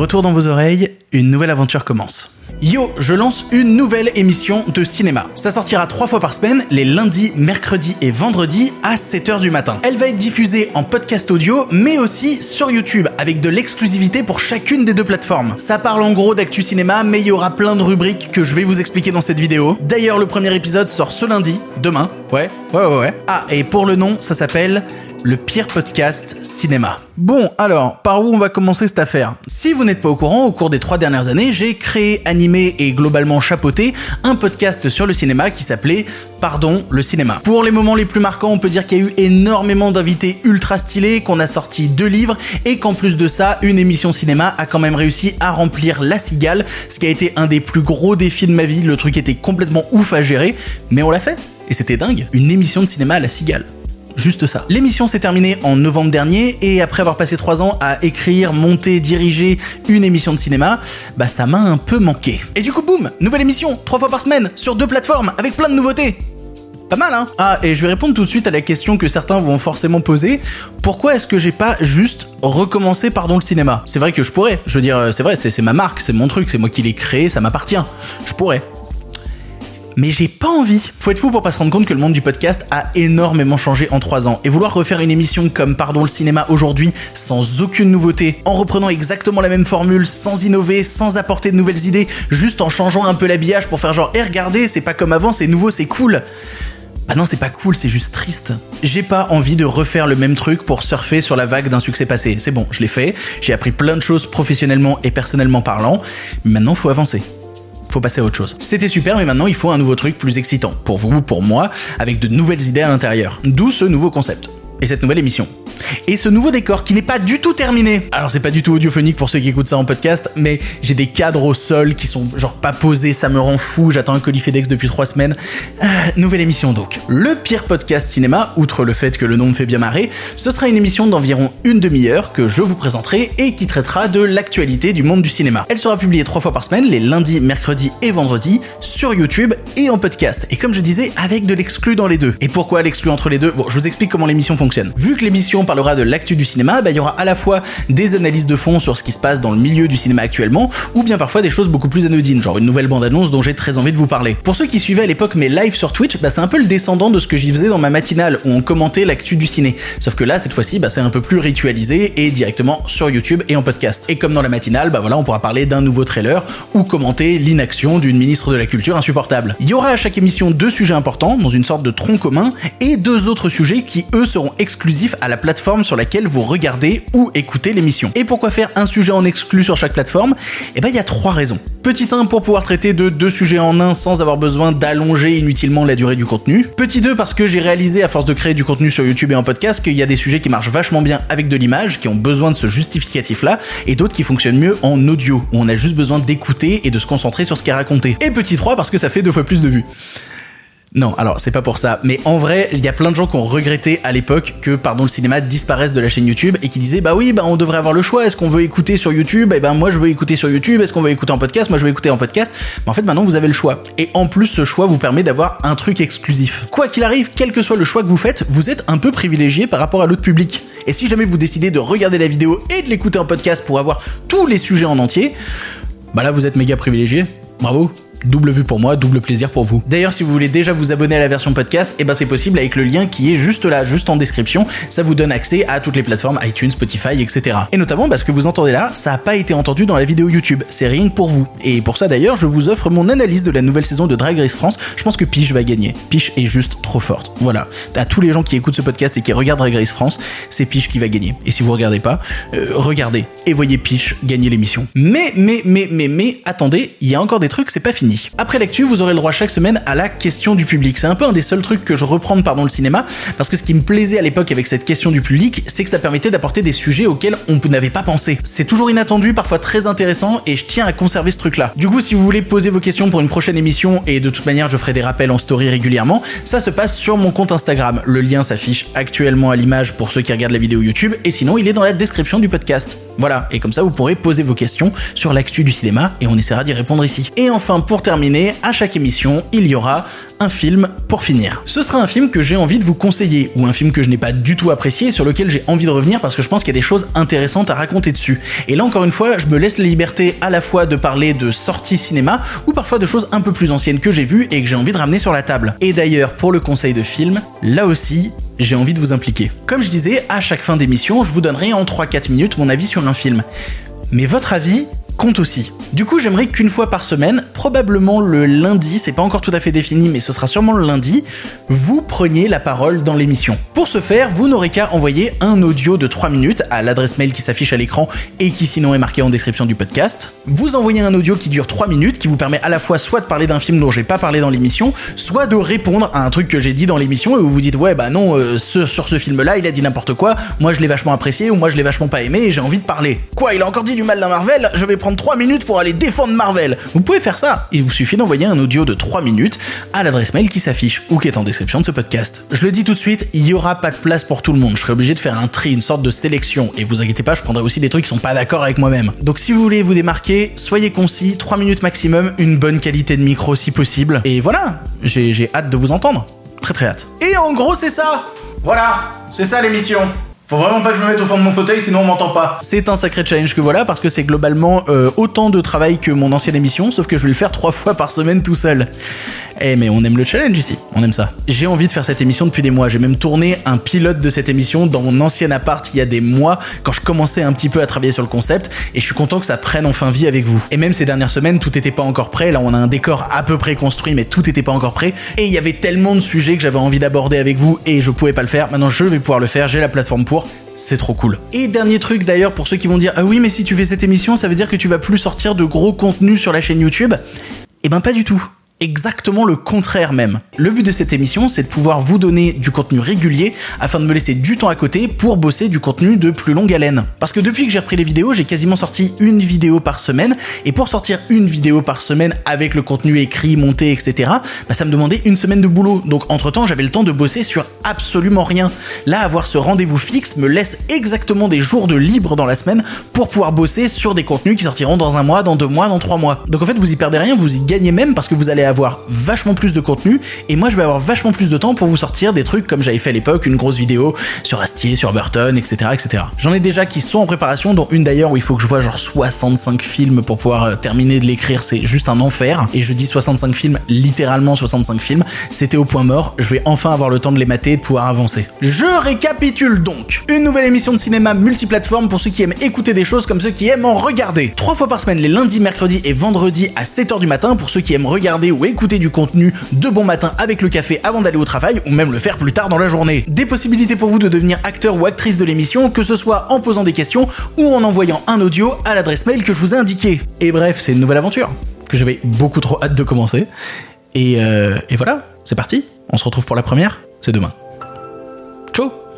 retour dans vos oreilles, une nouvelle aventure commence. Yo, je lance une nouvelle émission de cinéma. Ça sortira trois fois par semaine, les lundis, mercredis et vendredis à 7h du matin. Elle va être diffusée en podcast audio, mais aussi sur YouTube, avec de l'exclusivité pour chacune des deux plateformes. Ça parle en gros d'actu cinéma, mais il y aura plein de rubriques que je vais vous expliquer dans cette vidéo. D'ailleurs, le premier épisode sort ce lundi, demain. Ouais, ouais, ouais, ouais. Ah, et pour le nom, ça s'appelle le pire podcast cinéma. Bon, alors, par où on va commencer cette affaire? Si vous n'êtes pas au courant, au cours des trois dernières années, j'ai créé, animé et globalement chapeauté un podcast sur le cinéma qui s'appelait Pardon, le cinéma. Pour les moments les plus marquants, on peut dire qu'il y a eu énormément d'invités ultra stylés, qu'on a sorti deux livres et qu'en plus de ça, une émission cinéma a quand même réussi à remplir la cigale, ce qui a été un des plus gros défis de ma vie. Le truc était complètement ouf à gérer, mais on l'a fait. Et c'était dingue, une émission de cinéma à la cigale. Juste ça. L'émission s'est terminée en novembre dernier et après avoir passé trois ans à écrire, monter, diriger une émission de cinéma, bah ça m'a un peu manqué. Et du coup, boum, nouvelle émission, trois fois par semaine, sur deux plateformes, avec plein de nouveautés. Pas mal, hein Ah, et je vais répondre tout de suite à la question que certains vont forcément poser. Pourquoi est-ce que j'ai pas juste recommencé pardon le cinéma? C'est vrai que je pourrais. Je veux dire, c'est vrai, c'est ma marque, c'est mon truc, c'est moi qui l'ai créé, ça m'appartient. Je pourrais mais j'ai pas envie. Faut être fou pour pas se rendre compte que le monde du podcast a énormément changé en 3 ans. Et vouloir refaire une émission comme Pardon le cinéma aujourd'hui, sans aucune nouveauté, en reprenant exactement la même formule, sans innover, sans apporter de nouvelles idées, juste en changeant un peu l'habillage pour faire genre, hé regardez, c'est pas comme avant, c'est nouveau, c'est cool. Bah non, c'est pas cool, c'est juste triste. J'ai pas envie de refaire le même truc pour surfer sur la vague d'un succès passé. C'est bon, je l'ai fait, j'ai appris plein de choses professionnellement et personnellement parlant, mais maintenant faut avancer faut passer à autre chose. C'était super, mais maintenant il faut un nouveau truc plus excitant, pour vous, pour moi, avec de nouvelles idées à l'intérieur. D'où ce nouveau concept. Et cette nouvelle émission et ce nouveau décor qui n'est pas du tout terminé. Alors c'est pas du tout audiophonique pour ceux qui écoutent ça en podcast, mais j'ai des cadres au sol qui sont genre pas posés, ça me rend fou, j'attends un colis FedEx depuis trois semaines. Euh, nouvelle émission donc. Le pire podcast cinéma, outre le fait que le nom me fait bien marrer, ce sera une émission d'environ une demi-heure que je vous présenterai et qui traitera de l'actualité du monde du cinéma. Elle sera publiée trois fois par semaine, les lundis, mercredis et vendredis, sur YouTube et en podcast. Et comme je disais, avec de l'exclu dans les deux. Et pourquoi l'exclu entre les deux? Bon, je vous explique comment l'émission fonctionne. Vu que l'émission parlera de l'actu du cinéma, bah, il y aura à la fois des analyses de fond sur ce qui se passe dans le milieu du cinéma actuellement, ou bien parfois des choses beaucoup plus anodines, genre une nouvelle bande-annonce dont j'ai très envie de vous parler. Pour ceux qui suivaient à l'époque mes lives sur Twitch, bah, c'est un peu le descendant de ce que j'y faisais dans ma matinale, où on commentait l'actu du ciné. Sauf que là, cette fois-ci, bah, c'est un peu plus ritualisé et directement sur YouTube et en podcast. Et comme dans la matinale, voilà, on pourra parler d'un nouveau trailer ou commenter l'inaction d'une ministre de la Culture insupportable. Il y aura à chaque émission deux sujets importants, dans une sorte de tronc commun, et deux autres sujets qui, eux, seront exclusifs à la plateforme sur laquelle vous regardez ou écoutez l'émission. Et pourquoi faire un sujet en exclu sur chaque plateforme? Eh ben il y a trois raisons. Petit 1 pour pouvoir traiter de deux sujets en un sans avoir besoin d'allonger inutilement la durée du contenu. Petit 2 parce que j'ai réalisé à force de créer du contenu sur YouTube et en podcast qu'il y a des sujets qui marchent vachement bien avec de l'image, qui ont besoin de ce justificatif là, et d'autres qui fonctionnent mieux en audio, où on a juste besoin d'écouter et de se concentrer sur ce qui est raconté. Et petit 3 parce que ça fait deux fois plus de vues. Non, alors c'est pas pour ça, mais en vrai, il y a plein de gens qui ont regretté à l'époque que Pardon le cinéma disparaisse de la chaîne YouTube et qui disaient bah oui, bah on devrait avoir le choix, est-ce qu'on veut écouter sur YouTube? Eh ben moi je veux écouter sur YouTube, est-ce qu'on veut écouter en podcast? Moi je veux écouter en podcast. Mais en fait maintenant vous avez le choix. Et en plus ce choix vous permet d'avoir un truc exclusif. Quoi qu'il arrive, quel que soit le choix que vous faites, vous êtes un peu privilégié par rapport à l'autre public. Et si jamais vous décidez de regarder la vidéo et de l'écouter en podcast pour avoir tous les sujets en entier, bah là vous êtes méga privilégié. Bravo double vue pour moi, double plaisir pour vous. D'ailleurs, si vous voulez déjà vous abonner à la version podcast, eh ben c'est possible avec le lien qui est juste là, juste en description. Ça vous donne accès à toutes les plateformes iTunes, Spotify, etc. Et notamment, parce que vous entendez là, ça n'a pas été entendu dans la vidéo YouTube. C'est rien pour vous. Et pour ça d'ailleurs, je vous offre mon analyse de la nouvelle saison de Drag Race France. Je pense que Piche va gagner. Piche est juste trop forte. Voilà. À tous les gens qui écoutent ce podcast et qui regardent Drag Race France, c'est Piche qui va gagner. Et si vous regardez pas, euh, regardez et voyez Piche gagner l'émission. Mais, mais, mais, mais, mais, attendez, il y a encore des trucs, c'est pas fini. Après l'actu, vous aurez le droit chaque semaine à la question du public. C'est un peu un des seuls trucs que je reprends pardon le cinéma, parce que ce qui me plaisait à l'époque avec cette question du public, c'est que ça permettait d'apporter des sujets auxquels on n'avait pas pensé. C'est toujours inattendu, parfois très intéressant, et je tiens à conserver ce truc-là. Du coup, si vous voulez poser vos questions pour une prochaine émission, et de toute manière je ferai des rappels en story régulièrement, ça se passe sur mon compte Instagram. Le lien s'affiche actuellement à l'image pour ceux qui regardent la vidéo YouTube, et sinon il est dans la description du podcast. Voilà, et comme ça vous pourrez poser vos questions sur l'actu du cinéma, et on essaiera d'y répondre ici. Et enfin, pour terminer, à chaque émission, il y aura un film pour finir. Ce sera un film que j'ai envie de vous conseiller, ou un film que je n'ai pas du tout apprécié et sur lequel j'ai envie de revenir parce que je pense qu'il y a des choses intéressantes à raconter dessus. Et là encore une fois, je me laisse la liberté à la fois de parler de sorties cinéma, ou parfois de choses un peu plus anciennes que j'ai vues et que j'ai envie de ramener sur la table. Et d'ailleurs, pour le conseil de film, là aussi, j'ai envie de vous impliquer. Comme je disais, à chaque fin d'émission, je vous donnerai en 3-4 minutes mon avis sur un film. Mais votre avis, compte aussi. Du coup, j'aimerais qu'une fois par semaine, probablement le lundi, c'est pas encore tout à fait défini, mais ce sera sûrement le lundi, vous preniez la parole dans l'émission. Pour ce faire, vous n'aurez qu'à envoyer un audio de 3 minutes à l'adresse mail qui s'affiche à l'écran et qui sinon est marqué en description du podcast. Vous envoyez un audio qui dure 3 minutes, qui vous permet à la fois soit de parler d'un film dont j'ai pas parlé dans l'émission, soit de répondre à un truc que j'ai dit dans l'émission et vous vous dites ouais bah non, euh, sur ce film-là, il a dit n'importe quoi, moi je l'ai vachement apprécié ou moi je l'ai vachement pas aimé et j'ai envie de parler. Quoi, il a encore dit du mal d'un Marvel, je vais prendre 3 minutes pour aller défendre Marvel. Vous pouvez faire ça. Il vous suffit d'envoyer un audio de 3 minutes à l'adresse mail qui s'affiche ou qui est en description de ce podcast. Je le dis tout de suite, il y aura pas de place pour tout le monde. Je serai obligé de faire un tri, une sorte de sélection. Et vous inquiétez pas, je prendrai aussi des trucs qui sont pas d'accord avec moi-même. Donc si vous voulez vous démarquer, soyez concis, 3 minutes maximum, une bonne qualité de micro si possible. Et voilà, j'ai hâte de vous entendre. Très très hâte. Et en gros, c'est ça. Voilà, c'est ça l'émission. Faut vraiment pas que je me mette au fond de mon fauteuil, sinon on m'entend pas. C'est un sacré challenge que voilà, parce que c'est globalement euh, autant de travail que mon ancienne émission, sauf que je vais le faire trois fois par semaine tout seul. Eh mais on aime le challenge ici, on aime ça. J'ai envie de faire cette émission depuis des mois, j'ai même tourné un pilote de cette émission dans mon ancien appart il y a des mois, quand je commençais un petit peu à travailler sur le concept, et je suis content que ça prenne enfin vie avec vous. Et même ces dernières semaines, tout était pas encore prêt, là on a un décor à peu près construit, mais tout était pas encore prêt, et il y avait tellement de sujets que j'avais envie d'aborder avec vous, et je pouvais pas le faire, maintenant je vais pouvoir le faire, j'ai la plateforme pour, c'est trop cool. Et dernier truc d'ailleurs pour ceux qui vont dire ah oui mais si tu fais cette émission ça veut dire que tu vas plus sortir de gros contenus sur la chaîne YouTube? Eh ben pas du tout exactement le contraire même. Le but de cette émission, c'est de pouvoir vous donner du contenu régulier afin de me laisser du temps à côté pour bosser du contenu de plus longue haleine. Parce que depuis que j'ai repris les vidéos, j'ai quasiment sorti une vidéo par semaine et pour sortir une vidéo par semaine avec le contenu écrit, monté, etc., bah ça me demandait une semaine de boulot. Donc entre temps, j'avais le temps de bosser sur absolument rien. Là, avoir ce rendez-vous fixe me laisse exactement des jours de libre dans la semaine pour pouvoir bosser sur des contenus qui sortiront dans un mois, dans deux mois, dans trois mois. Donc en fait, vous y perdez rien, vous y gagnez même parce que vous allez avoir vachement plus de contenu et moi je vais avoir vachement plus de temps pour vous sortir des trucs comme j'avais fait à l'époque, une grosse vidéo sur Astier, sur Burton, etc. etc. J'en ai déjà qui sont en préparation, dont une d'ailleurs où il faut que je vois genre 65 films pour pouvoir euh, terminer de l'écrire, c'est juste un enfer. Et je dis 65 films, littéralement 65 films, c'était au point mort, je vais enfin avoir le temps de les mater et de pouvoir avancer. Je récapitule donc. Une nouvelle émission de cinéma multiplateforme pour ceux qui aiment écouter des choses comme ceux qui aiment en regarder. Trois fois par semaine, les lundis, mercredis et vendredis à 7h du matin pour ceux qui aiment regarder ou écouter du contenu de bon matin avec le café avant d'aller au travail ou même le faire plus tard dans la journée. Des possibilités pour vous de devenir acteur ou actrice de l'émission, que ce soit en posant des questions ou en envoyant un audio à l'adresse mail que je vous ai indiqué. Et bref, c'est une nouvelle aventure que j'avais beaucoup trop hâte de commencer. Et, euh, et voilà, c'est parti. On se retrouve pour la première. C'est demain. Ciao